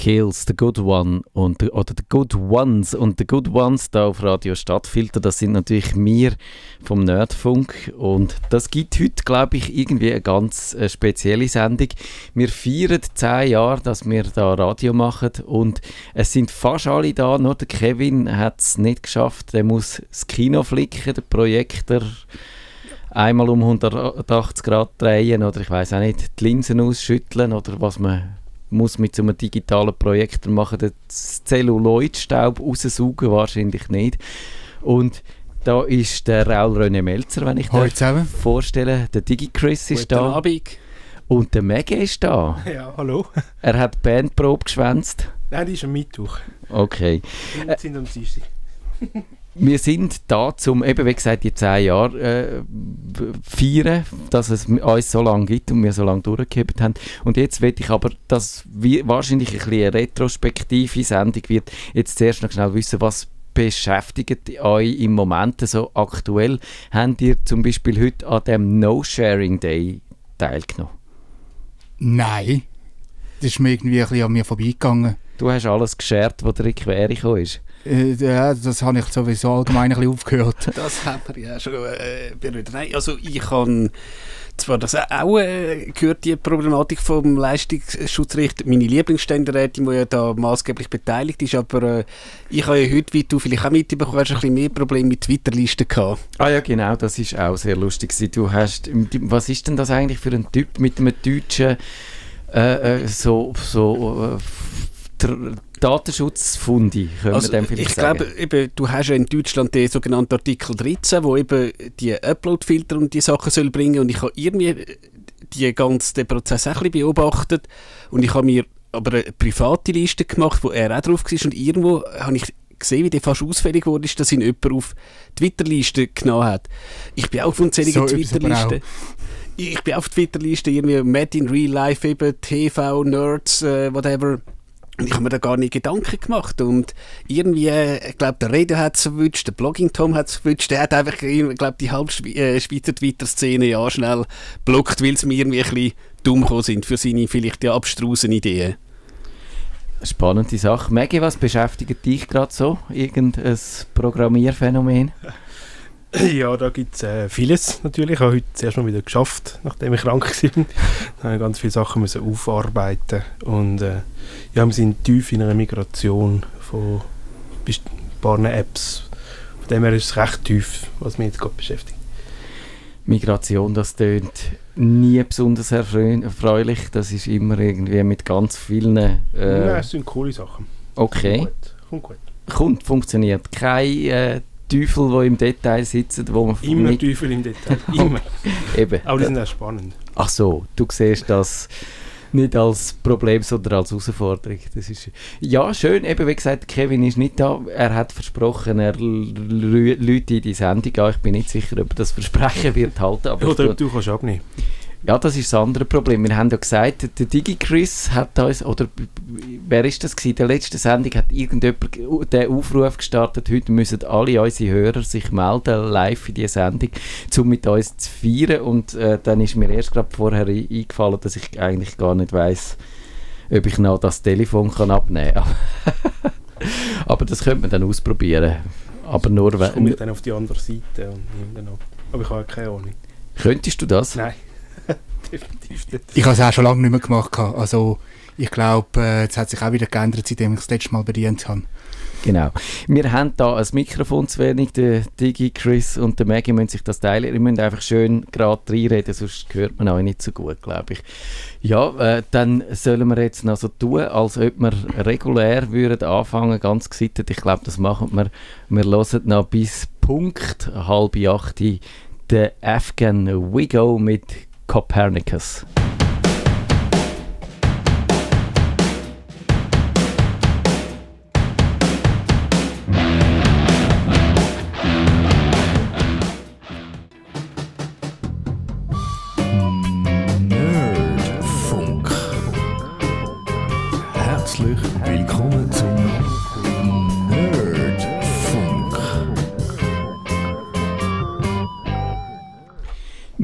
Kills, The Good One und, oder The Good Ones. Und The Good Ones da auf Radio Stadtfilter, das sind natürlich wir vom Nerdfunk. Und das gibt heute, glaube ich, irgendwie eine ganz äh, spezielle Sendung. Wir feiern zehn Jahre, dass wir da Radio machen. Und es sind fast alle da, nur der Kevin hat es nicht geschafft, der muss das Kino flicken, der Projektor. Einmal um 180 Grad drehen oder ich weiß auch nicht, die Linsen ausschütteln oder was man muss mit so einem digitalen Projektor machen, den Zelluloidstaub raussaugen, wahrscheinlich nicht. Und da ist der Raul René Melzer, wenn ich zusammen. vorstelle. Der DigiChris ist da. Abend. Und der Maggie ist da. Ja, hallo. Er hat die Bandprobe geschwänzt. Nein, die ist am Mittwoch. Okay. Wir sind am Dienstag. Wir sind da, um eben, wie gesagt, die zehn Jahre äh, feiern, dass es uns so lange gibt und wir so lange durchgehebt haben. Und jetzt will ich aber, dass wir wahrscheinlich ein bisschen eine retrospektive Sendung wird, jetzt zuerst noch schnell wissen, was beschäftigt euch im Moment so aktuell? Habt ihr zum Beispiel heute an dem No-Sharing Day teilgenommen? Nein. Das ist mir irgendwie ein bisschen an mir vorbeigegangen. Du hast alles geshared, was dir in die Quere gekommen ist. Äh, ja, das habe ich sowieso allgemein ein bisschen aufgehört. Das haben wir ja schon äh, berührt. Nein, also ich habe zwar das auch äh, gehört, die Problematik vom Leistungsschutzrecht. Meine Lieblingsständerätin, die ja da maßgeblich beteiligt ist, aber äh, ich habe ja heute, wie du vielleicht auch mitbekommen hast, ein bisschen mehr Probleme mit Twitter-Listen gehabt. Ah ja, genau, das ist auch sehr lustig. Du hast, was ist denn das eigentlich für ein Typ mit einem deutschen äh, äh so, so äh, Datenschutzfundi, können also, wir dem vielleicht ich sagen? glaube, eben, du hast ja in Deutschland den sogenannten Artikel 13, wo eben die Upload-Filter und die Sachen soll bringen und ich habe irgendwie die ganze, den Prozess auch ein bisschen beobachtet und ich habe mir aber eine private Liste gemacht, wo er auch drauf war und irgendwo habe ich gesehen, wie der fast ausfällig wurde, ist, dass ihn jemand auf Twitter-Liste genommen hat. Ich bin auch auf unzähligen So Twitter-Listen. Ich bin auf Twitter-Liste irgendwie Mad in Real Life, eben TV, Nerds, äh, whatever. Und ich habe mir da gar nicht Gedanken gemacht. Und irgendwie, äh, ich glaube, der Rede hat es erwischt, der Blogging-Tom hat es erwischt. Der hat einfach, ich glaube, die halbe Schwe äh, Schweizer Twitter-Szene ja schnell blockt, weil sie mir irgendwie ein bisschen dumm gekommen sind für seine vielleicht ja abstrusen Ideen. Spannende Sache. Maggie, was beschäftigt dich gerade so? Irgendein Programmierphänomen? Ja, da gibt es äh, vieles natürlich. Ich habe heute zuerst mal wieder geschafft, nachdem ich krank war. Da habe ich ganz viele Sachen müssen aufarbeiten und äh, ja, wir sind tief in einer Migration von ein paar Apps. Von dem her ist es recht tief, was mich jetzt gerade beschäftigt. Migration, das tönt nie besonders erfreu- erfreulich. Das ist immer irgendwie mit ganz vielen... Äh, Nein, es sind coole Sachen. okay. Kommt gut. Kommt gut. Kommt, funktioniert. Kein äh, Teufel, der im Detail sitzen, wo man Immer nicht... tiefer im Detail. Immer. Eben. Aber die sind auch spannend. Ach so, du siehst das nicht als Problem, sondern als Herausforderung. Das ist ja schön. Eben wie gesagt, Kevin ist nicht da. Er hat versprochen, er lädt in die Sendung an. Ich bin nicht sicher, ob er das Versprechen wird halten. Oder ob du kannst abnehmen. Ja, das ist das andere Problem. Wir haben ja gesagt, der DigiChris hat uns, oder wer ist das gewesen? Der letzte Sendung hat irgendjemand den Aufruf gestartet, heute müssen alle unsere Hörer sich melden, live in die Sendung, um mit uns zu feiern. Und äh, dann ist mir erst gerade vorher ein- eingefallen, dass ich eigentlich gar nicht weiß, ob ich noch das Telefon kann abnehmen kann. Aber das könnte man dann ausprobieren. Aber nur, komme ich wenn... dann auf die andere Seite und nehme dann ab. Aber ich habe keine Ahnung. Könntest du das? Nein. Definitiv nicht. Ich habe es auch schon lange nicht mehr gemacht. Also, ich glaube, äh, es hat sich auch wieder geändert, seitdem ich das letzte Mal bedient habe. Genau. Wir haben da ein Mikrofon zu wenig, der Digi, Chris und der Maggie müssen sich das teilen. Ihr müsst einfach schön gerade reinreden, sonst hört man euch nicht so gut, glaube ich. Ja, äh, dann sollen wir jetzt noch so tun, als ob wir regulär würden anfangen, ganz gesittet. Ich glaube, das machen wir. Wir hören noch bis Punkt halb acht den Afghan Wigo mit Copernicus.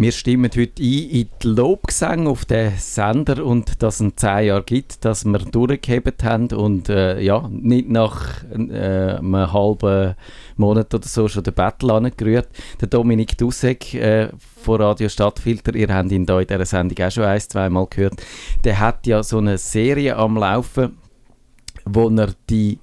Wir stimmen heute ein in die Lobgesänge auf den Sender und dass es zehn Jahre gibt, dass wir durchgehebt haben und äh, ja, nicht nach äh, einem halben Monat oder so schon den Battle angerührt. Der Dominik Dussek äh, von Radio Stadtfilter, ihr habt ihn da in dieser Sendung auch schon ein, zweimal gehört, der hat ja so eine Serie am Laufen, wo er die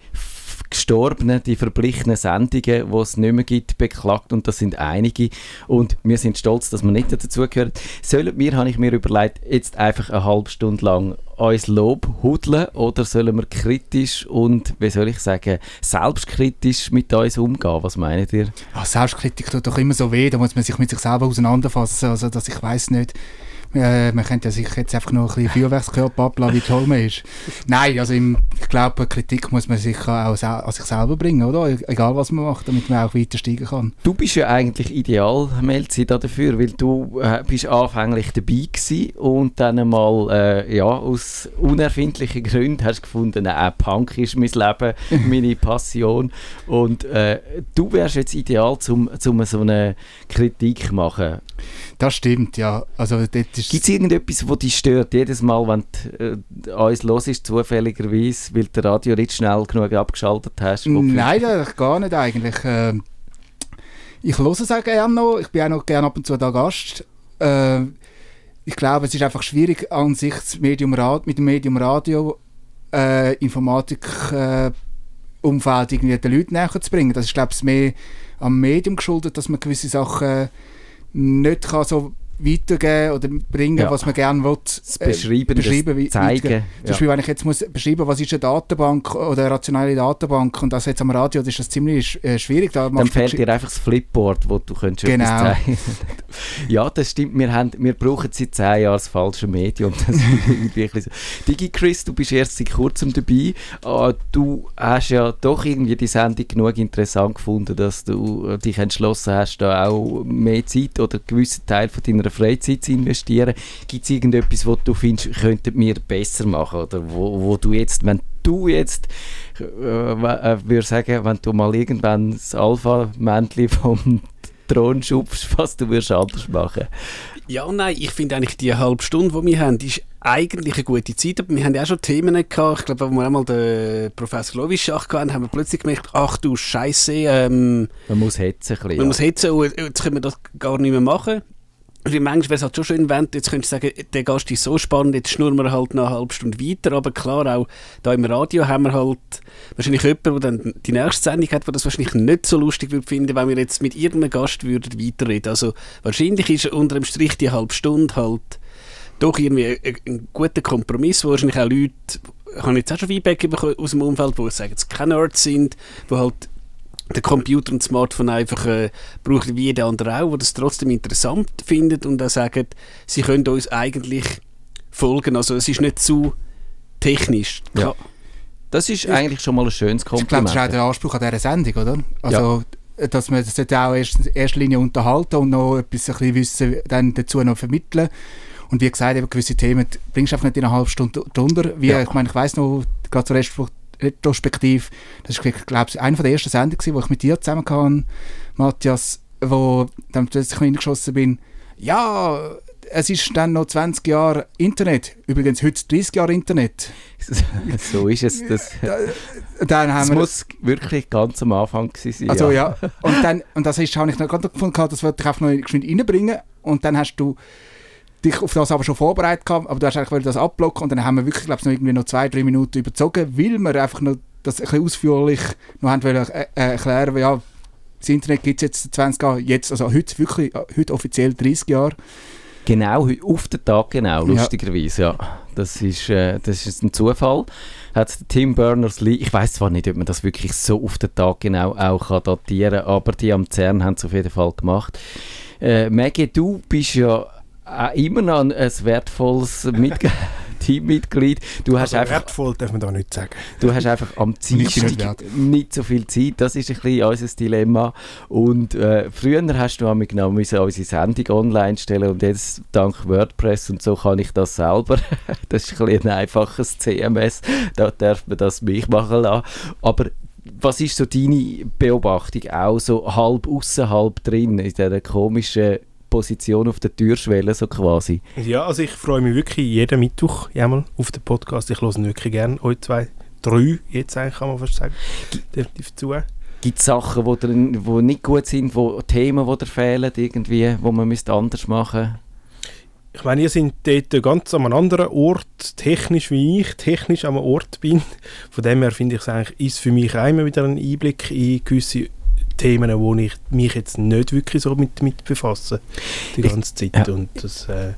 Gestorbenen, die verblichenen Sendungen, die es nicht mehr gibt, beklagt und das sind einige und wir sind stolz, dass wir nicht dazugehören. Sollen wir, habe ich mir überlegt, jetzt einfach eine halbe Stunde lang uns Lob hudeln oder sollen wir kritisch und, wie soll ich sagen, selbstkritisch mit uns umgehen? Was meint ihr? Ah, Selbstkritik tut doch immer so weh, da muss man sich mit sich selber auseinanderfassen, also dass ich weiß nicht, äh, man könnte ja sich jetzt einfach noch ein bisschen Feuerwerkskörper ablassen, wie toll man ist. Nein, also im, ich glaube, Kritik muss man sich auch an sich selber bringen, oder? E-, egal was man macht, damit man auch weiter steigen kann. Du bist ja eigentlich ideal, Melzi, dafür, weil du äh, bist anfänglich dabei gewesen und dann mal, äh, ja, aus unerfindlichen Gründen hast du gefunden, äh, Punk ist mein Leben, meine Passion und äh, du wärst jetzt ideal, um zum so eine Kritik zu machen. Das stimmt, ja. Also, Gibt es irgendetwas, das dich stört? Jedes Mal, wenn du äh, uns los ist, zufälligerweise, weil der Radio nicht schnell genug abgeschaltet hast? Nein, das gar nicht eigentlich. Äh, ich höre es auch gerne noch. Ich bin auch noch gerne ab und zu da Gast. Äh, ich glaube, es ist einfach schwierig, an sich Medium mit dem Medium Radio äh, Informatik äh, Umfeld irgendwie den Leuten näher zu bringen. Das ist, glaube ich, mehr am Medium geschuldet, dass man gewisse Sachen nicht kann so weitergeben oder bringen, ja. was man gerne will. Das äh, beschreiben, beschreiben das zeigen. Ja. Zum Beispiel, wenn ich jetzt muss beschreiben was ist eine Datenbank oder eine rationale Datenbank und das jetzt am Radio, das ist das ziemlich äh, schwierig. Da Dann fehlt dir einfach das Flipboard, wo du könntest genau. etwas zeigen Ja, das stimmt. Wir, haben, wir brauchen seit zehn Jahren das falsche Medium. Das so. Digi Chris, du bist erst seit kurzem dabei. Uh, du hast ja doch irgendwie die Sendung genug interessant gefunden, dass du dich entschlossen hast, da auch mehr Zeit oder einen gewissen Teil von deiner Freizeit zu investieren. Gibt es irgendetwas, was du findest, könnten wir besser machen? Oder wo, wo du jetzt, wenn du jetzt, äh, äh, würde sagen, wenn du mal irgendwann das Alpha-Männchen vom Thron schubst, was du würdest anders machen? Ja, nein, ich finde eigentlich die halbe Stunde, die wir haben, ist eigentlich eine gute Zeit, aber wir haben ja auch schon Themen gehabt. Ich glaube, als wir einmal den Professor Lovischach hatten, haben wir plötzlich gemerkt, ach du Scheiße. Ähm, man muss hetzen. Bisschen, man ja. muss hetzen und jetzt können wir das gar nicht mehr machen. Wie manchmal wäre es halt schon schön, wenn jetzt könntest du sagen, der Gast ist so spannend, jetzt schnurren wir halt noch eine halbe Stunde weiter, aber klar, auch da im Radio haben wir halt wahrscheinlich jemanden, der dann die nächste Sendung hat, der das wahrscheinlich nicht so lustig würde finden, wenn wir jetzt mit irgendeinem Gast würden weiterreden. Also wahrscheinlich ist unter dem Strich die halbe Stunde halt doch irgendwie ein, ein guter Kompromiss, wo wahrscheinlich auch Leute, ich habe jetzt auch schon Feedback aus dem Umfeld, wo sagen, es keine Nerds sind, die halt der Computer und das Smartphone einfach äh, braucht wie jeder andere auch, der das trotzdem interessant findet und auch sagt, sie können uns eigentlich folgen. Also es ist nicht zu technisch. Ja. Das ist eigentlich schon mal ein schönes Kompliment. Ich glaube, das ist auch der Anspruch an dieser Sendung, oder? Also, ja. dass man das auch erst, in erster Linie unterhalten und noch etwas ein bisschen Wissen dann dazu noch vermitteln. Und wie gesagt, eben gewisse Themen bringst du einfach nicht in einer halben Stunde drunter. Wie, ja. Ich meine, ich weiss noch, gerade zur Rest retrospektiv, das ist, glaube ich, eine der ersten Sendungen, wo ich mit dir zusammen kam, Matthias, wo dann plötzlich reingeschossen bin, ja, es ist dann noch 20 Jahre Internet. Übrigens heute 30 Jahre Internet. so ist es. Das, dann haben das wir, muss wirklich ganz am Anfang sein. Also ja. ja. Und, dann, und das ist, habe ich noch gerade gefunden, das wollte ich einfach noch reinbringen. Und dann hast du dich auf das aber schon vorbereitet gehabt, aber du hast eigentlich das abblocken und dann haben wir wirklich, glaube ich, noch irgendwie noch zwei, drei Minuten überzogen, weil wir einfach noch das ein bisschen ausführlich noch haben wollen, äh, äh erklären, ja, das Internet gibt es jetzt 20 Jahre, jetzt, also heute wirklich, äh, heute offiziell 30 Jahre. Genau, auf den Tag genau, lustigerweise, ja. ja. Das, ist, äh, das ist ein Zufall. Hat Tim Berners-Lee, ich weiß zwar nicht, ob man das wirklich so auf den Tag genau auch kann datieren kann, aber die am CERN haben es auf jeden Fall gemacht. Äh, Maggie, du bist ja auch immer noch ein, ein wertvolles Mitglied. Teammitglied. Du also hast einfach, wertvoll darf man da nicht sagen. Du hast einfach am Dienstag nicht so viel Zeit. Das ist ein bisschen unser Dilemma. Und äh, früher hast du einmal genau unsere Sendung online stellen und jetzt dank WordPress und so kann ich das selber. das ist ein, bisschen ein einfaches CMS. Da darf man das mich machen lassen. Aber was ist so deine Beobachtung? Auch so halb außen, halb drin in dieser komischen Position auf der Türschwelle, so quasi. Ja, also ich freue mich wirklich jeden Mittwoch einmal auf den Podcast. Ich höre ihn wirklich gerne. Euch zwei, drei jetzt eigentlich, kann man fast sagen, definitiv zu. Gibt es Sachen, die drin- wo nicht gut sind, wo Themen, die dir fehlen, irgendwie, wo man müsste anders machen Ich meine, ihr seid dort ganz an einem anderen Ort, technisch wie ich, technisch an einem Ort bin. Von dem her finde ich es eigentlich, ist für mich auch immer wieder ein Einblick in gewisse Themen, wo ich mich jetzt nicht wirklich so mit, mit befasse, die Ich- ganze Zeit. ja. Und das äh,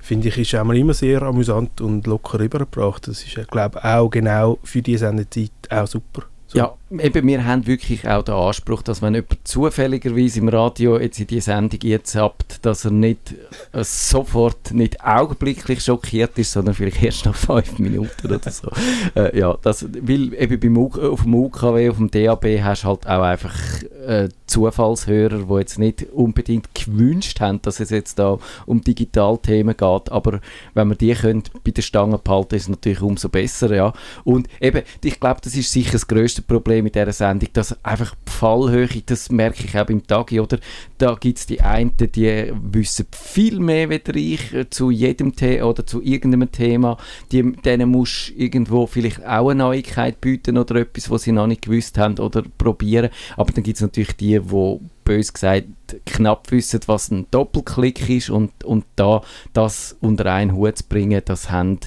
finde ich ist auch immer sehr amüsant und locker rübergebracht. Das ist, äh, glaube ich, auch genau für diese Sendezeit auch super. So. Ja, eben, wir haben wirklich auch den Anspruch, dass wenn jemand zufälligerweise im Radio jetzt in die Sendung jetzt habt, dass er nicht äh, sofort, nicht augenblicklich schockiert ist, sondern vielleicht erst nach fünf Minuten oder so. äh, ja, das, weil eben beim U auf dem UKW, auf dem DAB hast du halt auch einfach äh, Zufallshörer, die jetzt nicht unbedingt gewünscht haben, dass es jetzt da um Digitalthemen geht, aber wenn wir die können bei der Stange behalten, ist es natürlich umso besser, ja. Und eben, ich glaube, das ist sicher das grösste Problem in dieser Sendung, dass einfach die Fallhöhe, das merke ich auch beim Tagi, oder? Da gibt es die einen, die wissen viel mehr wie ich zu jedem Thema oder zu irgendeinem Thema. Die, denen musst du irgendwo vielleicht auch eine Neuigkeit bieten oder etwas, was sie noch nicht gewusst haben oder probieren. Aber dann gibt es natürlich die, die bös gesagt knapp wissen, was ein Doppelklick ist und, und da das unter einen Hut zu bringen, das haben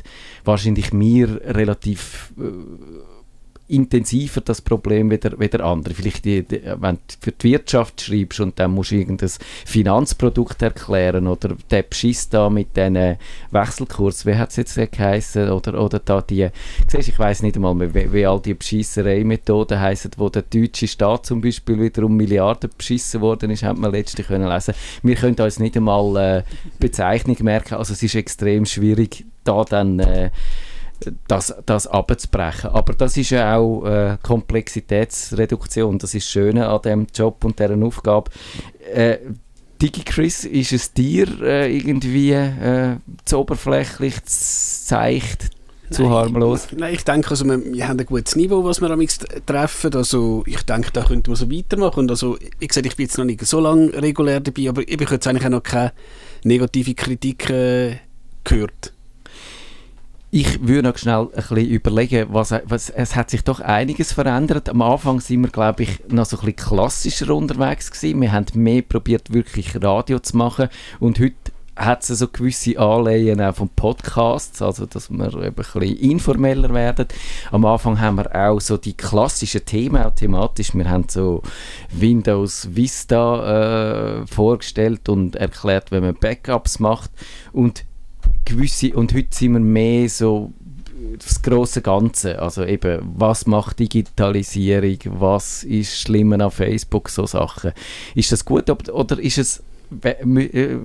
wahrscheinlich mir relativ äh, intensiver das Problem wie der, wie der andere. Vielleicht, die, die, wenn du für die Wirtschaft schreibst und dann musst du irgendein Finanzprodukt erklären oder der Beschiss da mit diesen Wechselkurs, wie hat es jetzt geheißen? Oder, oder da die, siehst, ich weiß nicht einmal mehr, wie, wie all die Beschisserei-Methoden heißen, wo der deutsche Staat zum Beispiel wieder um Milliarden beschissen worden ist, hat man letztlich können lesen. Wir können uns nicht einmal äh, Bezeichnung merken, also es ist extrem schwierig, da dann äh, das, das abzubrechen. Aber das ist ja auch äh, Komplexitätsreduktion. Das ist das Schöne an diesem Job und dieser Aufgabe. Äh, DigiChris, ist es dir äh, irgendwie äh, zu oberflächlich, zu seicht, zu Nein. harmlos? Nein, ich denke, also wir, wir haben ein gutes Niveau, was wir am treffen. Also ich denke, da könnte man so weitermachen. Und also, wie gesagt, ich bin jetzt noch nicht so lange regulär dabei, aber ich habe jetzt eigentlich auch noch keine negative Kritik äh, gehört. Ich würde noch schnell ein bisschen überlegen, was, was, es hat sich doch einiges verändert. Am Anfang sind wir, glaube ich, noch so ein bisschen klassischer unterwegs gewesen. Wir haben mehr probiert, wirklich Radio zu machen und heute hat es so gewisse Anleihen auch von Podcasts, also dass wir eben ein bisschen informeller werden. Am Anfang haben wir auch so die klassischen Themen auch thematisch. Wir haben so Windows Vista äh, vorgestellt und erklärt, wie man Backups macht und gewisse, und heute sind wir mehr so das große Ganze, also eben, was macht Digitalisierung, was ist schlimmer an Facebook, so Sachen. Ist das gut? Oder ist es... äh,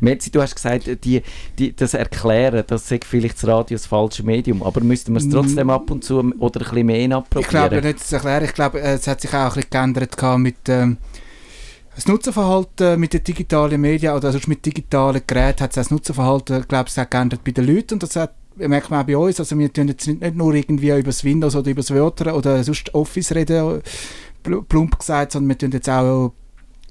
Metzi, du hast gesagt, die, die, das Erklären, das ist vielleicht das Radio das falsche Medium, aber müssten wir es trotzdem ab und zu oder ein bisschen mehr Ich glaube nicht zu erklären. Ich glaube, äh, es hat sich auch ein bisschen geändert mit ähm, das Nutzerverhalten mit den digitalen Medien oder sonst mit digitalen Geräten hat sich das Nutzerverhalten, glaube ich, auch geändert bei den Leuten und das hat merkt man auch bei uns. Also wir tun jetzt nicht, nicht nur irgendwie über das Windows oder über das Wörter oder sonst Office reden, pl- plump gesagt, sondern wir tun jetzt auch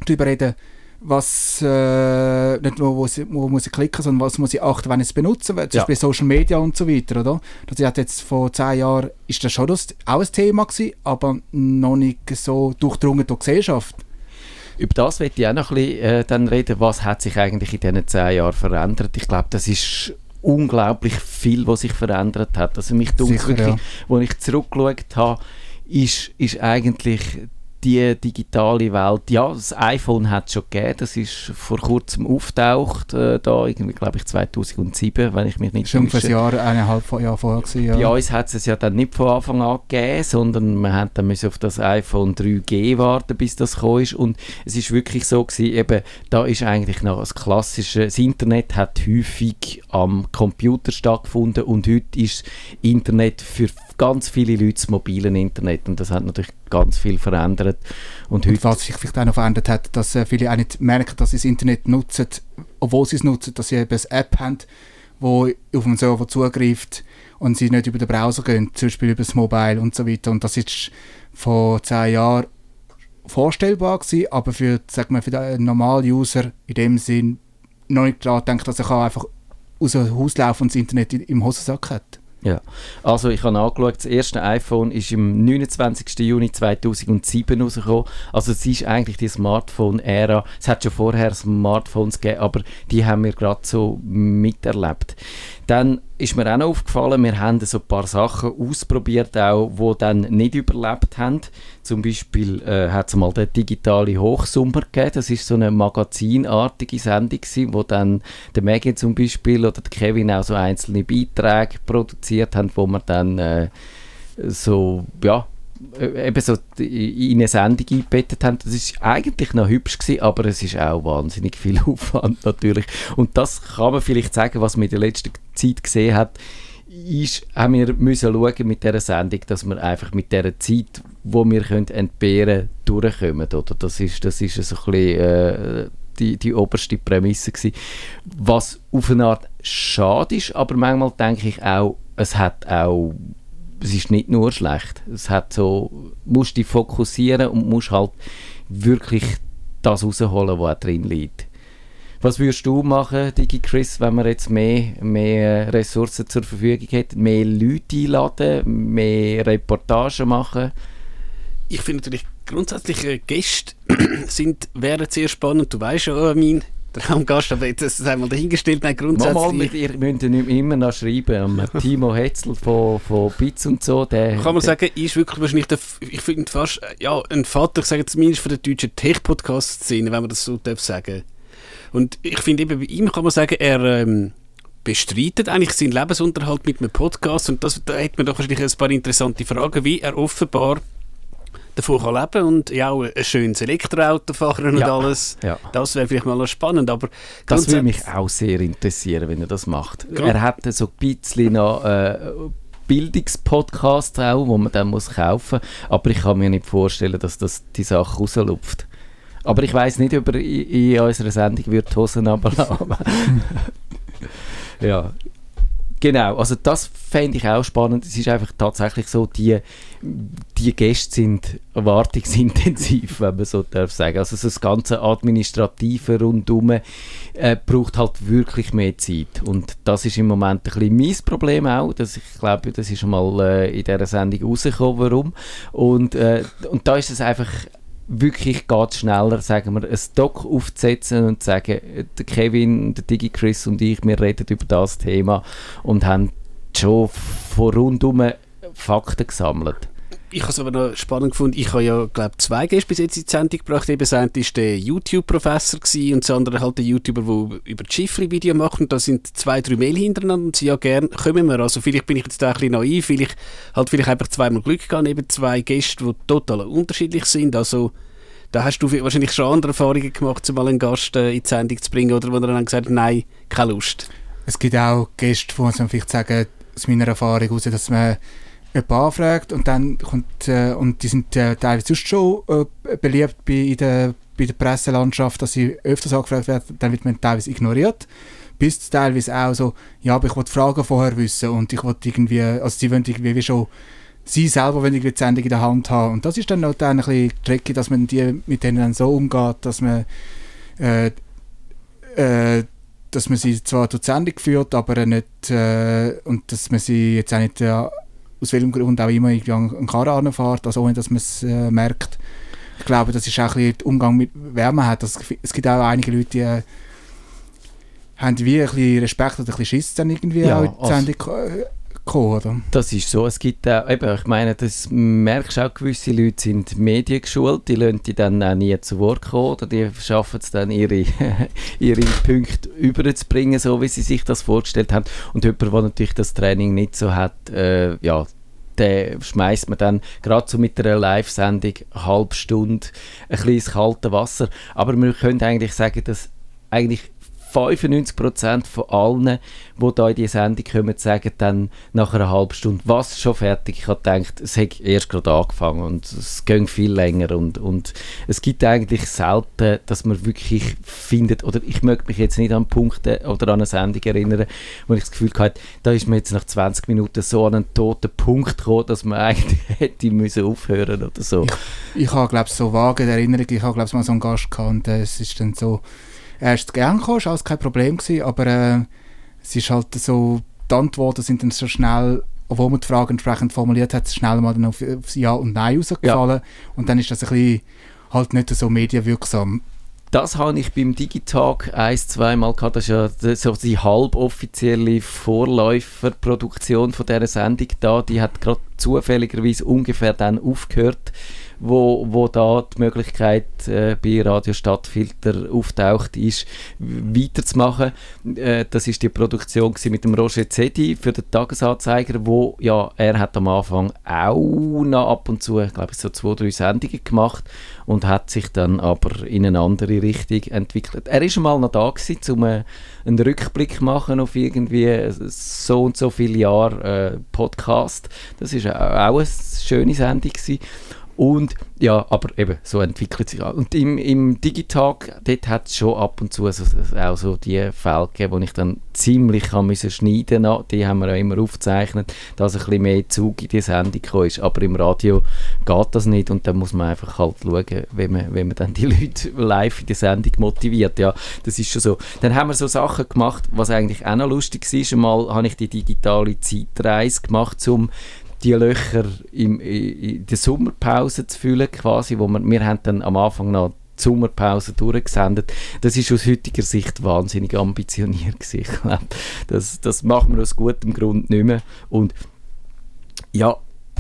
darüber reden, was äh, nicht nur wo, sie, wo muss ich klicken, sondern was muss ich achten, wenn ich es benutze, zum Ja. Beispiel Social Media und so weiter, oder? Das hat jetzt vor zehn Jahren ist das schon das, auch ein Thema gewesen, aber noch nicht so durchdrungen durch die Gesellschaft. Über das möchte ich auch noch ein bisschen äh, dann reden. Was hat sich eigentlich in diesen zehn Jahren verändert? Ich glaube, das ist unglaublich viel, was sich verändert hat. Also mich dunkel Sicher, wirklich, ja. als ich zurückgeschaut habe, ist, ist eigentlich die digitale Welt, ja, das iPhone hat es schon gegeben, das ist vor kurzem auftaucht, äh, da irgendwie, glaube ich, 2007, wenn ich mich nicht Schon ungefähr ein. Jahr, eineinhalb Jahr vorher gewesen, ja. Bei uns hat es ja dann nicht von Anfang an gegeben, sondern man hat dann müssen auf das iPhone 3G warten, bis das gekommen ist. Und es ist wirklich so gewesen, eben, da ist eigentlich noch das klassische, das Internet hat häufig am Computer stattgefunden und heute ist Internet für ganz viele Leute das mobile Internet und das hat natürlich ganz viel verändert. Und Und was sich vielleicht auch noch verändert hat, dass äh, viele auch nicht merken, dass sie das Internet nutzen, obwohl sie es nutzen, dass sie eben eine App haben, die auf den Server zugreift und sie nicht über den Browser gehen, zum Beispiel über das Mobile und so weiter. Und das ist vor zehn Jahren vorstellbar gewesen, aber für, sag mal, für den normalen User in dem Sinn noch nicht daran denkt, dass er einfach aus dem Haus laufen und das Internet im Hosensack hat. Ja, also ich habe angeschaut, das erste iPhone ist im 29. Juni 2007 rausgekommen. Also es ist eigentlich die Smartphone-Ära. Es hat schon vorher Smartphones gegeben, aber die haben wir gerade so miterlebt. Dann ist mir auch noch aufgefallen, wir haben so ein paar Sachen ausprobiert, auch, die dann nicht überlebt haben. Zum Beispiel äh, hat es mal den digitale Hochsommer gegeben. Das ist so eine magazinartige Sendung gewesen, wo dann der Megan zum Beispiel oder der Kevin auch so einzelne Beiträge produziert haben, wo man dann äh, so ja eben so in eine Sendung eingebettet haben. Das ist eigentlich noch hübsch gewesen, aber es ist auch wahnsinnig viel Aufwand natürlich. Und das kann man vielleicht sagen, was man in der letzten Zeit gesehen hat, ist, haben wir müssen schauen mit dieser Sendung, dass wir einfach mit dieser Zeit, wo wir können entbehren, durchkommen. Oder? Das ist, das ist so ein bisschen, äh, die, die oberste Prämisse gewesen. Was auf eine Art schade ist, aber manchmal denke ich auch, es hat auch es ist nicht nur schlecht. Es hat so, musst dich fokussieren und musst halt wirklich das rausholen, was drin liegt. Was würdest du machen, Digi Chris, wenn man jetzt mehr, mehr Ressourcen zur Verfügung hat, mehr Leute einladen, mehr Reportagen machen? Ich finde natürlich grundsätzlich äh, Gäste sind, wären sehr spannend. Du weißt ja, mein Traumgast, aber jetzt ist es einmal dahingestellt. Nein, grundsätzlich... Mal, mit ihr müsst ihr nicht immer noch schreiben. Timo Hetzel von, von Bitz und so, der... Kann man der, sagen, ist wirklich wahrscheinlich, der, ich finde fast, ja, ein Vater, ich sage zumindest von der deutschen Tech-Podcast-Szene, wenn man das so darf sagen. Und ich finde eben, bei ihm kann man sagen, er... Ähm, bestreitet eigentlich seinen Lebensunterhalt mit einem Podcast und das, da hat man doch wahrscheinlich ein paar interessante Fragen, wie er offenbar davon kann leben und ja auch ein schönes Elektroauto fahren und Ja. alles. Ja. Das wäre vielleicht mal noch spannend, aber Das würde mich auch sehr interessieren, wenn er das macht. Grund- Er hat so ein bisschen noch äh, Bildungspodcasts auch, wo man dann muss kaufen muss. Aber ich kann mir nicht vorstellen, dass das die Sache rauslupft. Aber ich weiß nicht, ob er in, in unserer Sendung wird die Hosen runterlassen. ja. Genau, also das fände ich auch spannend. Es ist einfach tatsächlich so, die, die Gäste sind erwartungsintensiv, wenn man so darf sagen. Also so das ganze Administrative rundum äh, braucht halt wirklich mehr Zeit. Und das ist im Moment ein bisschen mein Problem auch. Dass ich glaube, das ist schon mal äh, in dieser Sendung rausgekommen, warum. Und, äh, und da ist es einfach wirklich geht schneller, sagen wir, ein Doc aufzusetzen und sagen, der Kevin, der Digi Chris und ich, wir reden über das Thema und haben schon von rundum Fakten gesammelt. Ich habe es aber noch spannend gefunden. Ich habe ja, glaube zwei Gäste bis jetzt in die Sendung gebracht. Eben das eine war der YouTube-Professor und das andere halt der YouTuber, der über die Schiffli-Video macht. Und da sind zwei, drei Mail hintereinander und sie ja gern kommen wir. Also vielleicht bin ich jetzt da ein bisschen naiv, vielleicht halt vielleicht einfach zweimal Glück gehabt, eben zwei Gäste, die total unterschiedlich sind. Also da hast du wahrscheinlich schon andere Erfahrungen gemacht, um mal einen Gast äh, in die Sendung zu bringen oder wo er dann gesagt hat, nein, keine Lust. Es gibt auch Gäste, die man vielleicht sagen, aus meiner Erfahrung heraus, dass man jemanden anfragt und dann kommt, äh, und die sind äh, teilweise sonst schon äh, beliebt bei, in der, bei der Presselandschaft, dass sie öfters angefragt werden, dann wird man teilweise ignoriert. Bis teilweise auch so, ja, aber ich wollte Fragen vorher wissen und ich wollte irgendwie, also sie wollen irgendwie wie schon, sie selber irgendwie die Sendung in der Hand haben. Und das ist dann auch dann ein bisschen tricky, dass man die, mit denen dann so umgeht, dass man äh, äh, dass man sie zwar die Sendung führt, aber nicht, äh, und dass man sie jetzt auch nicht, äh, aus welchem Grund auch immer irgendwie an an Karren fährt, also ohne dass man es äh, merkt. Ich glaube, das ist auch ein bisschen der Umgang mit Wärme hat. Also, es gibt auch einige Leute, die äh, haben wie ein bisschen Respekt oder ein bisschen Schiss dann irgendwie Ja, auch in die Sendung äh, kommen, oder? Das ist so. Es gibt auch, eben, ich meine, das merkst du auch, gewisse Leute sind mediengeschult, die lassen die dann auch nie zu Wort kommen oder die schaffen es dann, ihre, ihre Punkte überzubringen, so wie sie sich das vorgestellt haben. Und jemand, der natürlich das Training nicht so hat, äh, ja, den schmeißt man dann gerade so mit einer Live-Sendung eine halbe Stunde ein bisschen ins kalte Wasser. Aber wir können eigentlich sagen, dass eigentlich 95% von allen, die da in die Sendung kommen, sagen dann nach einer halben Stunde, was, schon fertig? Ich habe gedacht, es hat erst gerade angefangen und es ging viel länger und, und es gibt eigentlich selten, dass man wirklich findet, oder ich möchte mich jetzt nicht an Punkte oder an eine Sendung erinnern, wo ich das Gefühl hatte, da ist mir jetzt nach 20 Minuten so an einen toten Punkt gekommen, dass man eigentlich hätte müssen aufhören oder so. Ich, ich habe, glaube so vage Erinnerung, ich habe, glaube mal so einen Gast gehabt und äh, es ist dann so, er ist gern gekommen, war alles kein Problem gewesen, aber äh, es ist halt so, die Antworten sind dann so schnell, obwohl man die Frage entsprechend formuliert hat, schnell mal dann auf, auf Ja und Nein rausgefallen ja. und dann ist das ein bisschen halt nicht so medienwirksam. Das habe ich beim Digitag ein, zweimal gehabt. Das ist ja so die halboffizielle Vorläuferproduktion von dieser Sendung da. Die hat gerade zufälligerweise ungefähr dann aufgehört, wo, wo da die Möglichkeit äh, bei Radio Stadtfilter auftaucht ist, weiterzumachen. Äh, das ist die Produktion mit dem Roger Zedi für den Tagesanzeiger, wo ja, er hat am Anfang auch noch ab und zu, glaube ich, so zwei, drei Sendungen gemacht und hat sich dann aber in eine andere Richtung entwickelt. Er ist mal noch da gewesen, um äh, einen Rückblick machen auf irgendwie so und so viele Jahre äh, Podcast. Das ist auch eine schöne Sendung gewesen. Und ja, aber eben, so entwickelt sich Und im, im Digitag, dort hat es schon ab und zu so, auch so die Fälle gegeben, wo ich dann ziemlich haben müssen schneiden musste. Die haben wir auch immer aufgezeichnet, dass ein bisschen mehr Zug in die Sendung kam. Aber im Radio geht das nicht und dann muss man einfach halt schauen, wie man, wie man dann die Leute live in die Sendung motiviert. Ja, das ist schon so. Dann haben wir so Sachen gemacht, was eigentlich auch noch lustig war. Einmal habe ich die digitale Zeitreise gemacht, um die Löcher im, in der Sommerpause zu füllen, quasi, wo wir, wir haben dann am Anfang noch die Sommerpause durchgesendet. Das ist aus heutiger Sicht wahnsinnig ambitioniert gewesen. Das, das machen wir aus gutem Grund nicht mehr. Und ja,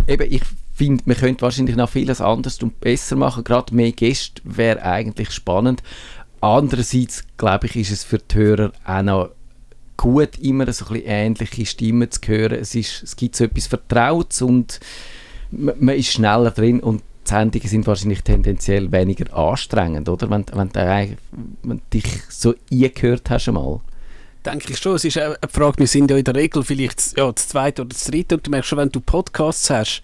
eben, ich finde, man könnte wahrscheinlich noch vieles anders und besser machen. Gerade mehr Gäste wäre eigentlich spannend. Andererseits, glaube ich, ist es für die Hörer auch noch gut, immer so ein bisschen ähnliche Stimmen zu hören. Es, ist, es gibt so etwas Vertrautes und man, ist schneller drin und die Sendungen sind wahrscheinlich tendenziell weniger anstrengend, oder? Wenn, wenn, du, wenn du dich so eingehört hast einmal. Denke ich schon. Es ist eine Frage, wir sind ja in der Regel vielleicht ja, das zweite oder das dritte und du merkst schon, wenn du Podcasts hast,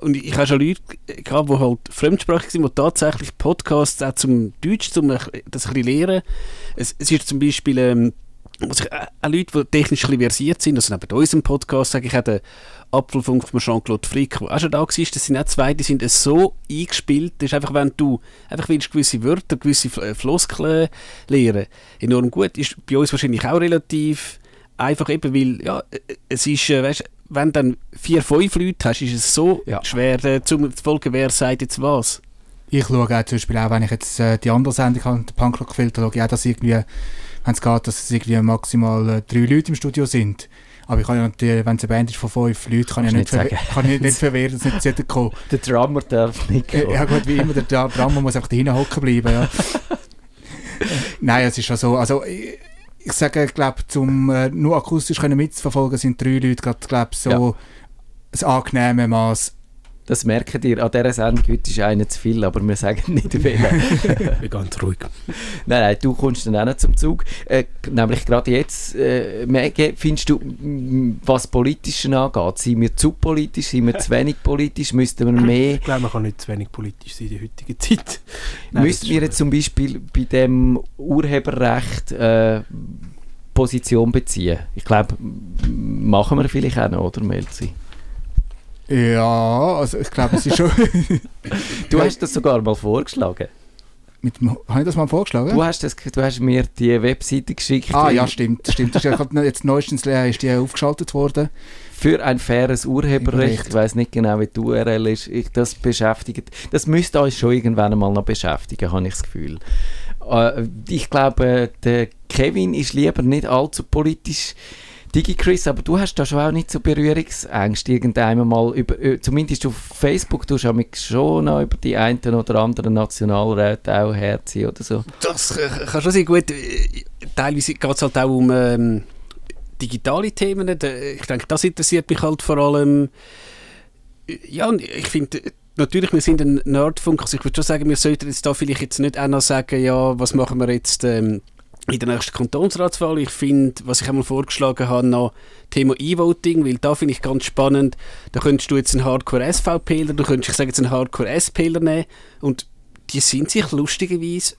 und ich habe schon Leute gehabt, die halt fremdsprachig sind, die tatsächlich Podcasts auch zum Deutsch, zum das ein bisschen lernen. Es, es ist zum Beispiel ähm, was ich, äh, Leute, die technisch ein versiert sind, also neben unserem Podcast, sage ich, auch den Apfelfunk von Jean-Claude Frick, der auch schon da war, das sind auch zwei, die sind so eingespielt, das ist einfach, wenn du einfach willst, gewisse Wörter, gewisse äh, Floskeln lernen, enorm gut. Ist bei uns wahrscheinlich auch relativ einfach eben, weil, ja, äh, es ist, äh, weißt, wenn du dann vier, fünf Leute hast, ist es so ja. schwer äh, zu folgen, wer sagt jetzt was. Ich schaue auch zum Beispiel auch, wenn ich jetzt äh, die andere Sendung habe, den Punkrock-Filter, schaue ich auch, dass irgendwie wenn es geht, dass es irgendwie maximal äh, drei Leute im Studio sind. Aber ich kann ja natürlich, wenn es eine Band ist von fünf Leuten, kann ich nicht, nicht, kann ich nicht verwehren, dass nicht jeder kommt. Der Drummer darf nicht kommen. Ja gut, wie immer, der Drummer muss einfach dahinter hocken bleiben, ja. Nein, es ist schon so, also ich, ich sage, ich glaube, zum äh, nur akustisch können mitzuverfolgen, sind drei Leute gerade, glaube so ja. ein angenehmes Maß das merkt ihr an dieser Sendung. Heute ist einer zu viel, aber wir sagen nicht welchen. wir ganz ruhig. Nein, nein, du kommst dann auch noch zum Zug. Äh, nämlich gerade jetzt, äh, findest du, was Politische angeht, sind wir zu politisch, sind wir zu wenig politisch, müssten wir mehr... Ich glaube, man kann nicht zu wenig politisch sein in der heutigen Zeit. Nein, müssten wir jetzt zum Beispiel bei dem Urheberrecht äh, Position beziehen? Ich glaube, machen wir vielleicht auch noch, oder Melzi? Ja, also ich glaube, es ist schon. du hast das sogar mal vorgeschlagen. Mit, habe ich das mal vorgeschlagen? Du hast, das, du hast mir die Webseite geschickt. Ah ja, stimmt. stimmt. Jetzt neuestens ist die aufgeschaltet worden. Für ein faires Urheberrecht. Ich weiß nicht genau, wie die URL ist. Ich, das beschäftigt. Das müsste euch schon irgendwann einmal noch beschäftigen, habe ich das Gefühl. Äh, ich glaube, der Kevin ist lieber nicht allzu politisch Digi Chris, aber du hast da schon auch nicht so Berührungsängste irgendeinmal mal. Über, äh, zumindest auf Facebook, du hast mich schon noch über die einen oder anderen Nationalräte auch herziehen oder so. Das kann schon sein, gut, teilweise geht es halt auch um ähm, digitale Themen, ich denke, das interessiert mich halt vor allem, ja, ich finde, natürlich, wir sind ein Nerdfunk, also ich würde schon sagen, wir sollten jetzt da vielleicht jetzt nicht auch noch sagen, ja, was machen wir jetzt ähm, in der nächsten Kantonsratswahl. Ich finde, was ich einmal vorgeschlagen habe, noch Thema E-Voting, weil da finde ich ganz spannend, da könntest du jetzt einen Hardcore-SVPler, du könntest, ich sage jetzt einen Hardcore-SPler nehmen und die sind sich lustigerweise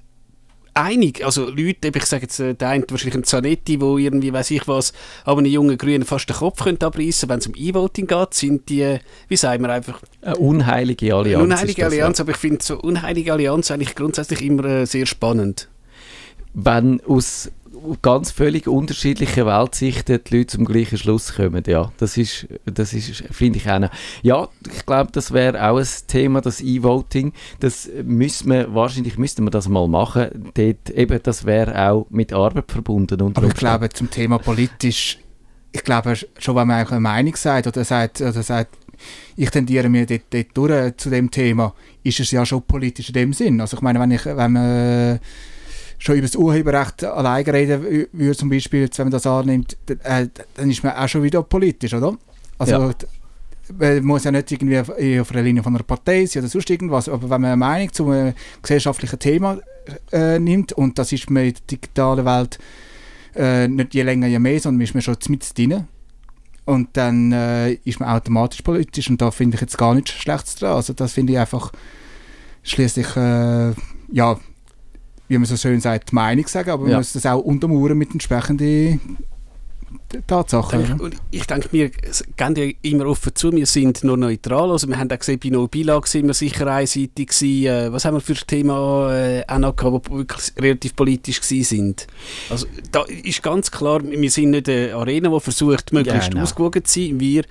einig. Also Leute, ich sage jetzt, äh, der eine wahrscheinlich ein Zanetti, wo irgendwie, weiß ich was, aber einen jungen Grünen fast den Kopf könnte abreißen, wenn es um E-Voting geht, sind die, wie sagen wir einfach... Eine unheilige Allianz. Eine unheilige Allianz, ja. aber ich finde so unheilige Allianz eigentlich grundsätzlich immer äh, sehr spannend wenn aus ganz völlig unterschiedlichen Weltsichten die Leute zum gleichen Schluss kommen. Ja, das ist, das ist finde ich auch. Ja, ich glaube, das wäre auch ein Thema, das E-Voting. Das müsste man, wahrscheinlich müsste man das mal machen. Dort, eben, das wäre auch mit Arbeit verbunden. Aber ich glaube, zum Thema politisch, ich glaube schon, wenn man eine Meinung sagt oder sagt, oder sagt ich tendiere mir dort, dort durch zu dem Thema, ist es ja schon politisch in dem Sinn. Also ich meine, wenn ich, wenn man schon über das Urheberrecht alleine reden würde, zum Beispiel, wenn man das annimmt, äh, dann ist man auch schon wieder politisch, oder? Also, ja. man muss ja nicht irgendwie auf der Linie von einer Partei sein oder sonst irgendwas, aber wenn man eine Meinung zu einem gesellschaftlichen Thema äh, nimmt, und das ist man in der digitalen Welt äh, nicht je länger, je mehr, sondern ist man schon mit drin, und dann äh, ist man automatisch politisch und da finde ich jetzt gar nichts Schlechtes dran. Also das finde ich einfach schließlich äh, ja wie man so schön sagt, die Meinung sagen, aber ja. man muss das auch untermauern mit entsprechenden Tatsachen. Ich, und ich denke, wir gehen ja immer offen zu, wir sind nur neutral. Also wir haben auch gesehen, bei No Bilag sind wir sicher einseitig gewesen. Äh, was haben wir für ein Thema äh, auch noch gehabt, die wirklich relativ politisch sind? Also da ist ganz klar, wir sind nicht eine Arena, die versucht, möglichst genau. ausgewogen zu sein. Wir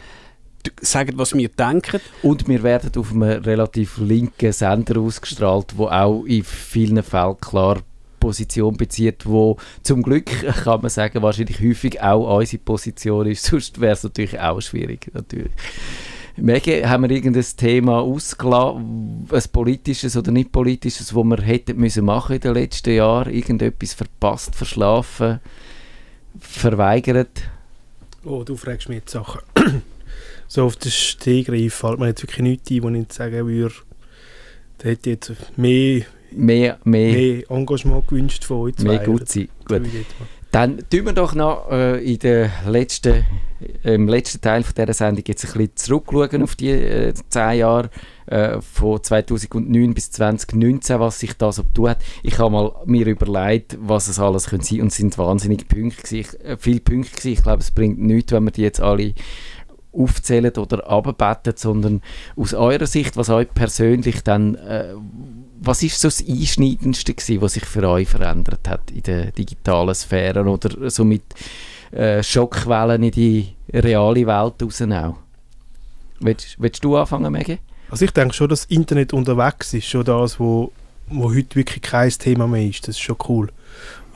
sagen, was wir denken. Und wir werden auf einem relativ linken Sender ausgestrahlt, wo auch in vielen Fällen klar Position bezieht, wo zum Glück, kann man sagen, wahrscheinlich häufig auch unsere Position ist. Sonst wäre es natürlich auch schwierig. Natürlich. Mege, haben wir irgendein Thema ausgelassen, ein politisches oder nicht politisches, das wir hätten müssen machen in den letzten Jahren? Irgendetwas verpasst, verschlafen, verweigert? Oh, du fragst mich jetzt Sachen so auf den Stegreif fällt mir jetzt wirklich nichts ein, wo ich sagen würde, da hätte jetzt mehr, mehr, mehr, mehr Engagement gewünscht von euch zwei. Mehr gut sein. Gut. Dann tun wir doch noch äh, in der letzten, im letzten Teil von dieser Sendung jetzt ein bisschen zurückschauen auf die äh, zehn Jahre äh, von 2009 bis 2019, was sich da so tut. Ich habe mal mir überlegt, was es alles könnte sein und es sind wahnsinnig Punkte gewesen, äh, viele Punkte gewesen. Ich glaube, es bringt nichts, wenn wir die jetzt alle aufzählen oder abbeten, sondern aus eurer Sicht, was euch persönlich dann, äh, was ist so das Einschneidendste gewesen, was sich für euch verändert hat in der digitalen Sphäre oder so mit äh, Schockwellen in die reale Welt raus auch? Willst, willst du anfangen, Maggie? Also ich denke schon, dass das Internet unterwegs ist, schon das, wo, wo heute wirklich kein Thema mehr ist. Das ist schon cool.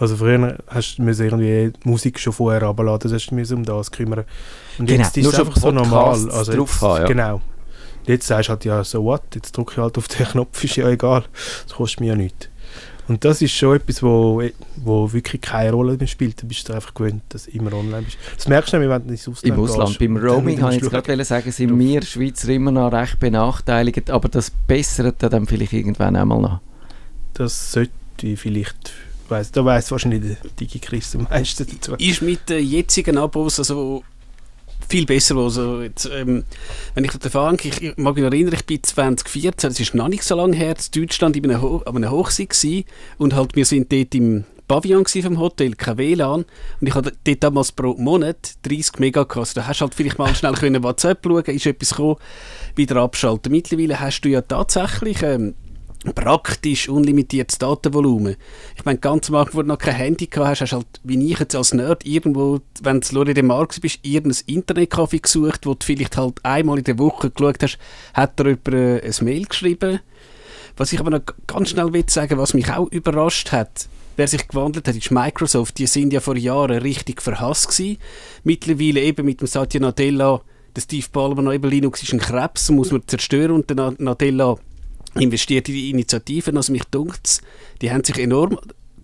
Also früher hast du irgendwie Musik schon vorher runterladen, das hast du um das kümmern. Und genau, jetzt ist es einfach so normal. Also jetzt, haben, ja. Genau. Jetzt sagst du halt, ja, so what, jetzt drücke ich halt auf den Knopf, ist ja egal, das kostet mir ja nichts. Und das ist schon etwas, wo, wo wirklich keine Rolle mehr spielt. Du bist einfach gewöhnt, dass du immer online bist. Das merkst du nämlich, wenn du ins Ausland Im Ausland, beim Roaming, habe ich jetzt gerade sagen, sind wir Schweizer immer noch recht benachteiligt, aber das bessert dann vielleicht irgendwann einmal noch. Das sollte vielleicht weiss, da weiss wahrscheinlich der Digi-Chris am meisten dazu. Ist mit den jetzigen Abos also viel besser. Also jetzt, ähm, wenn ich davon ich, ich mag mich erinnern, ich bin 2014, das ist noch nicht so lange her, in Deutschland einem, Ho einem Hochsee und halt wir sind dort im Pavillon vom Hotel, kein WLAN. Und ich hatte dort damals pro Monat 30 Mega gehabt. Also da hast du halt vielleicht mal schnell können WhatsApp schauen, ist etwas gekommen, wieder abschalten. Mittlerweile hast du ja tatsächlich ähm, praktisch unlimitiertes Datenvolumen. Ich meine, ganz am Anfang, wo du noch kein Handy gehabt hast, hast halt, wie ich jetzt als Nerd, irgendwo, wenn du in dem Markt bist, irgendein Internetcafé gesucht, wo du vielleicht halt einmal in der Woche geschaut hast, hat er über äh, ein Mail geschrieben. Was ich aber noch ganz schnell will sagen, was mich auch überrascht hat, wer sich gewandelt hat, ist Microsoft. Die sind ja vor Jahren richtig verhasst gewesen. Mittlerweile eben mit dem Satya Nadella, der Steve Ballmer noch eben Linux ist ein Krebs, muss man zerstören und der Nadella investiert in Initiativen. Also mich dunkt die haben sich enorm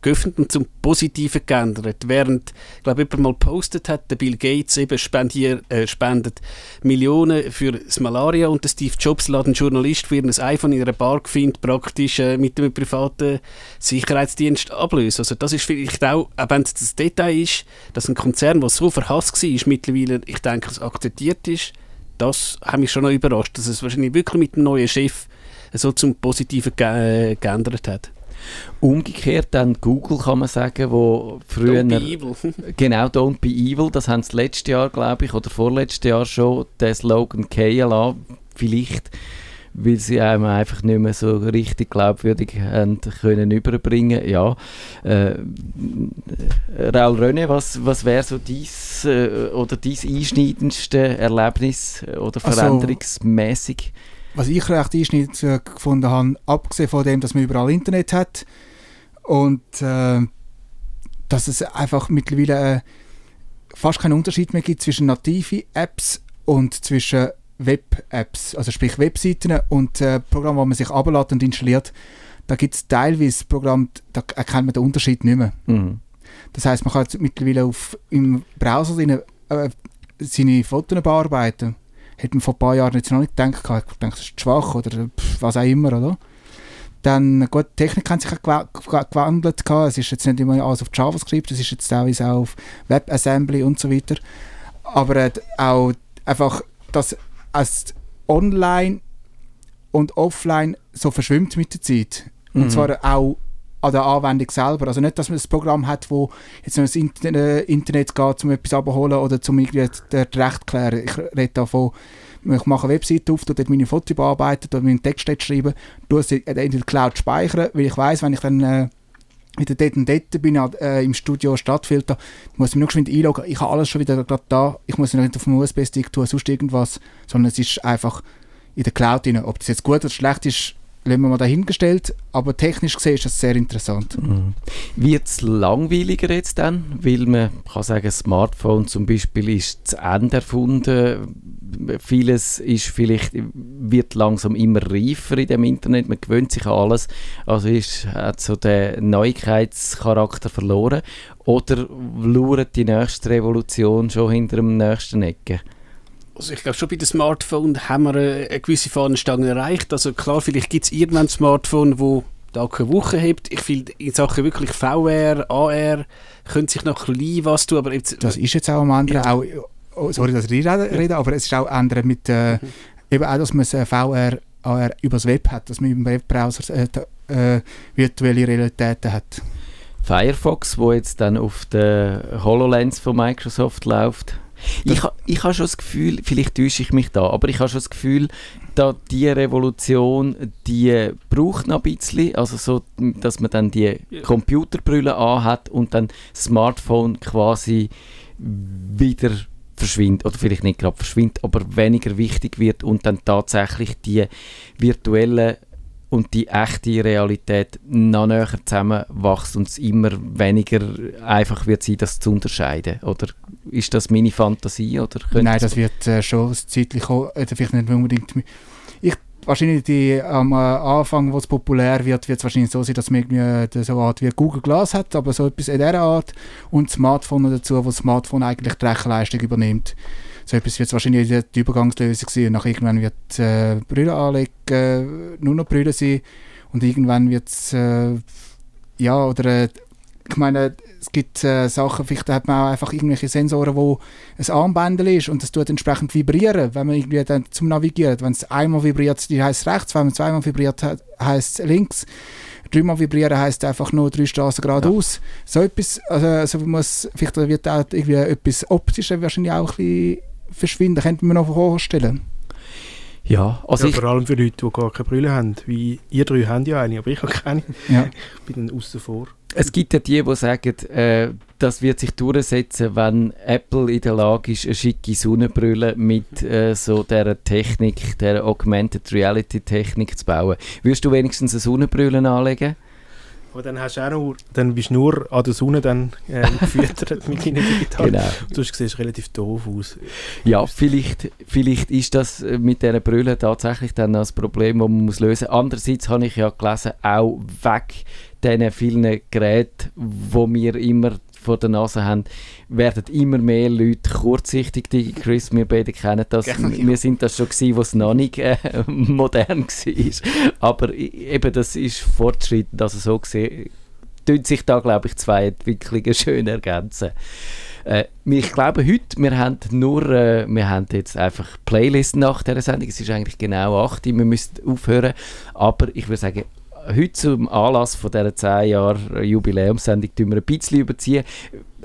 geöffnet und zum Positiven geändert. Während, ich jemand mal gepostet hat, der Bill Gates eben spendier, äh, spendet Millionen für das Malaria und der Steve Jobs lässt einen Journalist für ein iPhone in einer Bar findet, praktisch äh, mit einem privaten Sicherheitsdienst ablösen. Also das ist vielleicht auch, auch wenn es das Detail ist, dass ein Konzern, der so verhasst war, mittlerweile, ich denke, es akzeptiert ist, das hat mich schon noch überrascht, dass es wahrscheinlich wirklich mit dem neuen Chef so zum Positiven ge äh, geändert hat. Umgekehrt dann Google kann man sagen, wo früher... Don't be evil. Genau, Don't be evil, das haben sie letztes Jahr, glaube ich, oder vorletztes Jahr schon, den Slogan KLA, vielleicht, weil sie einem einfach nicht mehr so richtig glaubwürdig haben können überbringen. Ja, äh, Raul René, was, was wäre so dies äh, oder dies einschneidendste Erlebnis äh, oder Also- veränderungsmäßig? Was ich recht einschneidend äh, gefunden habe, abgesehen von dem, dass man überall Internet hat und äh, dass es einfach mittlerweile äh, fast keinen Unterschied mehr gibt zwischen native Apps und zwischen Web-Apps, also sprich Webseiten und äh, Programme, die man sich abladet und installiert. Da gibt es teilweise Programme, da erkennt man den Unterschied nicht mehr. Mhm. Das heißt, man kann jetzt mittlerweile auf, im Browser seine, äh, seine Fotos bearbeiten. Hätte man vor ein paar Jahren jetzt noch nicht gedacht. Ich denke, das ist schwach oder was auch immer, oder? Dann, gut, die Technik hat sich auch gewa- gewa- gewandelt. Es ist jetzt nicht immer alles auf JavaScript, es ist jetzt teilweise auch auf WebAssembly und so weiter. Aber auch einfach, dass es online und offline so verschwimmt mit der Zeit. Und Mhm. zwar auch an der Anwendung selber. Also nicht, dass man ein Programm hat, wo jetzt ins äh, Internet geht, um etwas abzuholen oder zum irgendwie Recht zu klären. Ich rede davon, ich mache eine Webseite auf, dort meine Fotos bearbeiten, tue meinen Text dort schreiben, tue es in der Cloud speichern, weil ich weiß, wenn ich dann äh, wieder dort und dort bin, äh, im Studio Stadtfilter, muss ich mich nur geschwind einloggen. Ich habe alles schon wieder gerade da. Ich muss nicht auf dem USB-Stick tun, sonst irgendwas, sondern es ist einfach in der Cloud drin. Ob das jetzt gut oder schlecht ist, lassen wir mal dahingestellt. Aber technisch gesehen ist das sehr interessant. Mhm. Wird es langweiliger jetzt dann? Weil man kann sagen, Smartphone zum Beispiel ist zu Ende erfunden. Vieles ist vielleicht, wird langsam immer reifer in dem Internet. Man gewöhnt sich an alles. Also ist, hat so den Neuigkeitscharakter verloren. Oder lauert die nächste Revolution schon hinter dem nächsten Ecke? Also ich glaube schon bei den Smartphones haben wir eine, eine gewisse Fahnenstange erreicht. Also klar, vielleicht gibt es irgendwann ein Smartphone, wo da keine Woche hebt. Ich finde, in Sachen wirklich VR, AR, könnte sich noch ein bisschen was tun, aber jetzt... Das ist jetzt auch am anderen, auch, oh, sorry, dass ich rede, rede, aber es ist auch andere mit, äh, eben auch, dass man äh, VR, AR übers Web hat, dass man im Webbrowser äh, äh, virtuelle Realitäten hat. Firefox, wo jetzt dann auf der HoloLens von Microsoft läuft. Ich, ha- ich habe schon das Gefühl, vielleicht täusche ich mich da, aber ich habe schon das Gefühl, da die Revolution, die braucht noch ein bisschen, also so, dass man dann die Computerbrille anhat und dann das Smartphone quasi wieder verschwindet, oder vielleicht nicht gerade verschwindet, aber weniger wichtig wird und dann tatsächlich die virtuelle und die echte Realität noch näher zusammenwächst und es immer weniger einfach wird sein, das zu unterscheiden. Oder ist das meine Fantasie? Oder Nein, es- das wird äh, schon zeitlich kommen, äh, vielleicht nicht unbedingt. Ich, wahrscheinlich die, am äh, Anfang, wo es populär wird, wird es wahrscheinlich so sein, dass man irgendwie äh, so eine Art wie Google Glass hat, aber so etwas in dieser Art und das Smartphone dazu, wo das Smartphone eigentlich die Rechenleistung übernimmt. So etwas wird wahrscheinlich die, die Übergangslösung sein. Und nach irgendwann wird äh, Brille anlegen, äh, nur noch Brille sein. Und irgendwann wird es äh, ja, oder äh, ich meine, es gibt äh, Sachen, vielleicht hat man auch einfach irgendwelche Sensoren, wo ein Armbändel ist und das tut entsprechend vibrieren, wenn man irgendwie dann zum Navigieren, wenn es einmal vibriert, die heißt rechts, wenn man zweimal vibriert, heißt links, dreimal vibrieren heißt einfach nur drei Straßen geradeaus. So etwas, also, also muss, vielleicht wird auch irgendwie etwas Optisches wahrscheinlich auch ein bisschen verschwinden, könnte man noch vorstellen. Ja, also ja, vor allem für Leute, die gar keine Brille haben. Wie ihr drei haben ja eine, aber ich habe keine. Ja. Ich bin dann außen vor. es gibt ja die, die sagen, äh, das wird sich durchsetzen, wenn Apple in der Lage ist, eine schicke Sonnenbrille mit äh, so dieser Technik, der Augmented Reality Technik zu bauen. Würdest du wenigstens eine Sonnenbrille anlegen? Aber dann, hast du auch nur, dann bist du nur an der Sonne dann, äh, gefüttert mit deinen digitalen. Genau. Du siehst relativ doof aus. Ja, vielleicht, vielleicht ist das äh, mit dieser Brille tatsächlich dann das Problem, das man muss lösen muss. Andererseits habe ich ja gelesen, auch weg diesen vielen Geräten, wo wir immer vor der Nase haben, werden immer mehr Leute kurzsichtig. Chris, wir beide kennen das. Ja. Wir sind das schon gewesen, wo es noch nicht äh, modern war. Aber eben, das ist Fortschritt, dass es so gesehen tun sich da, glaube ich, zwei Entwicklungen schön ergänzen. Äh, ich glaube, heute, wir haben nur, äh, wir haben jetzt einfach Playlist nach dieser Sendung, es ist eigentlich genau 8 Uhr, wir müssen aufhören, aber ich würde sagen, heute zum Anlass von dieser 10 Jahre Jubiläumssendung wir ein bisschen überziehen.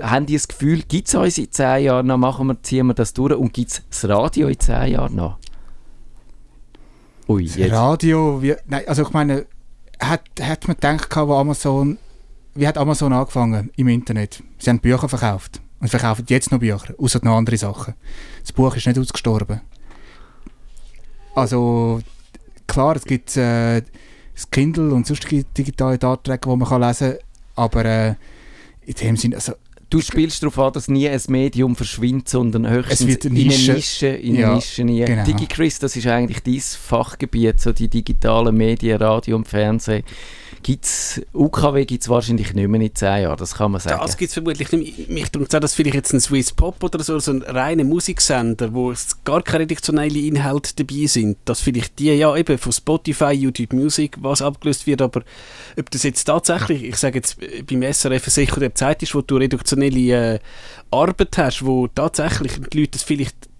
Haben die das Gefühl, gibt es uns in 10 Jahren noch, machen wir, ziehen wir das durch und gibt es das Radio in 10 Jahren noch? Ui, jetzt. Radio, wie, nein, also ich meine, hat, hat man gedacht, gehabt, wo Amazon, wie hat Amazon angefangen im Internet? Sie haben Bücher verkauft und verkaufen jetzt noch Bücher, außer noch andere Sachen. Das Buch ist nicht ausgestorben. Also klar, es gibt äh, das Kindle und sonstige digitale Datenträger, die man kann lesen kann, aber äh, in dem Sinne, also Du spielst darauf an, dass nie ein Medium verschwindet, sondern höchstens eine in eine Nische. In Ja, Nische rein. genau. DigiChris, das ist eigentlich dein Fachgebiet, so die digitalen Medien, Radio und Fernsehen. Gibt's, UKW gibt es wahrscheinlich nicht mehr in 10 Jahren, das kann man sagen. Das gibt es vermutlich nicht. Mich darum dass vielleicht jetzt ein Swiss Pop oder so, so ein reiner Musiksender, wo gar keine redaktionellen Inhalte dabei sind, dass vielleicht die ja eben von Spotify, YouTube Music was abgelöst wird, aber ob das jetzt tatsächlich, ich sage jetzt beim SRF sicher der Zeit ist, wo du redaktionelle äh, Arbeit hast, wo tatsächlich die Leute das vielleicht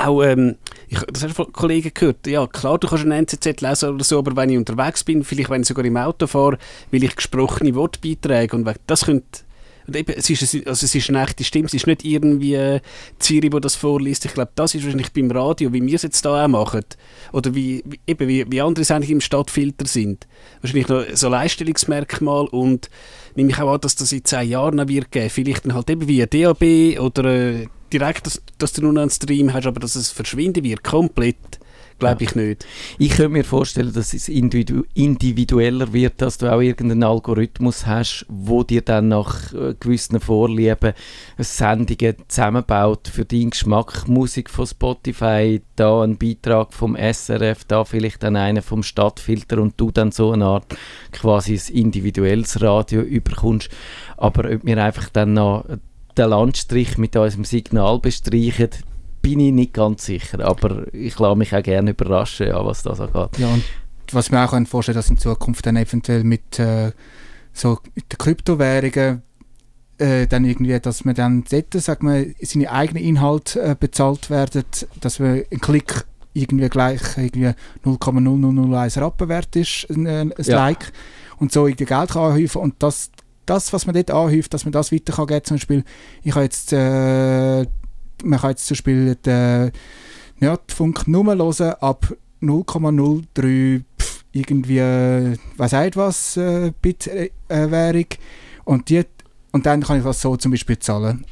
auch, ähm, ich, das hast du von Kollegen gehört, ja klar, du kannst ein NZZ lesen oder so, aber wenn ich unterwegs bin, vielleicht wenn ich sogar im Auto fahre, will ich gesprochene Wortbeiträge und we- das könnte und eben, es ist, also es ist eine echte Stimme, es ist nicht irgendwie äh, Ziri, die das vorliest. Ich glaube, das ist wahrscheinlich beim Radio, wie wir es jetzt da auch machen, oder wie, wie, eben, wie, wie andere Sendungen im Stadtfilter sind. Wahrscheinlich noch so ein Leistungsmerkmal und nehme ich auch an, dass das in zehn Jahren noch wird geben. Vielleicht dann halt eben wie ein DAB oder äh, direkt, dass, dass du nur noch einen Stream hast, aber dass es verschwinden wird, komplett, glaube ich nicht. Ich könnte mir vorstellen, dass es individu individueller wird, dass du auch irgendeinen Algorithmus hast, wo dir dann nach äh, gewissen Vorlieben Sendungen zusammenbaut für deinen Geschmack. Musik von Spotify, da ein Beitrag vom SRF, da vielleicht dann einer vom Stadtfilter und du dann so eine Art quasi ein individuelles Radio überkommst. Aber ob wir einfach dann noch den Landstrich mit unserem Signal bestreichen, bin ich nicht ganz sicher, aber ich lasse mich auch gerne überraschen, ja, was das angeht. Ja, und was wir auch können vorstellen dass in Zukunft dann eventuell mit, äh, so mit den Kryptowährungen äh, dann irgendwie, dass man dann dort, sagt man, seine eigenen Inhalte äh, bezahlt werden, dass man ein Klick irgendwie gleich irgendwie 0,0001 Rappen wert ist, ein, äh, ein Ja. Like und so irgendwie Geld kann anhäufen und das, das, was man dort anhäuft, dass man das weiter kann geben, zum Beispiel, ich habe jetzt äh, man kann jetzt zum Beispiel den Nerdfunk nur hören ab 0,03 pf, irgendwie, äh, was sagt was, äh, Bit äh, äh, Währung. Und, die, und dann kann ich das so zum Beispiel zahlen.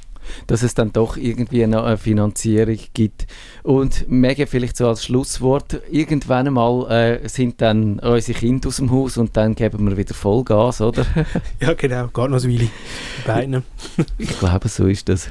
Dass es dann doch irgendwie noch eine Finanzierung gibt. Und Mega vielleicht so als Schlusswort, irgendwann einmal äh, sind dann unsere Kinder aus dem Haus und dann geben wir wieder Vollgas, oder? Ja, genau. Geht noch ein Weile. Bei beiden. ich glaube, so ist das.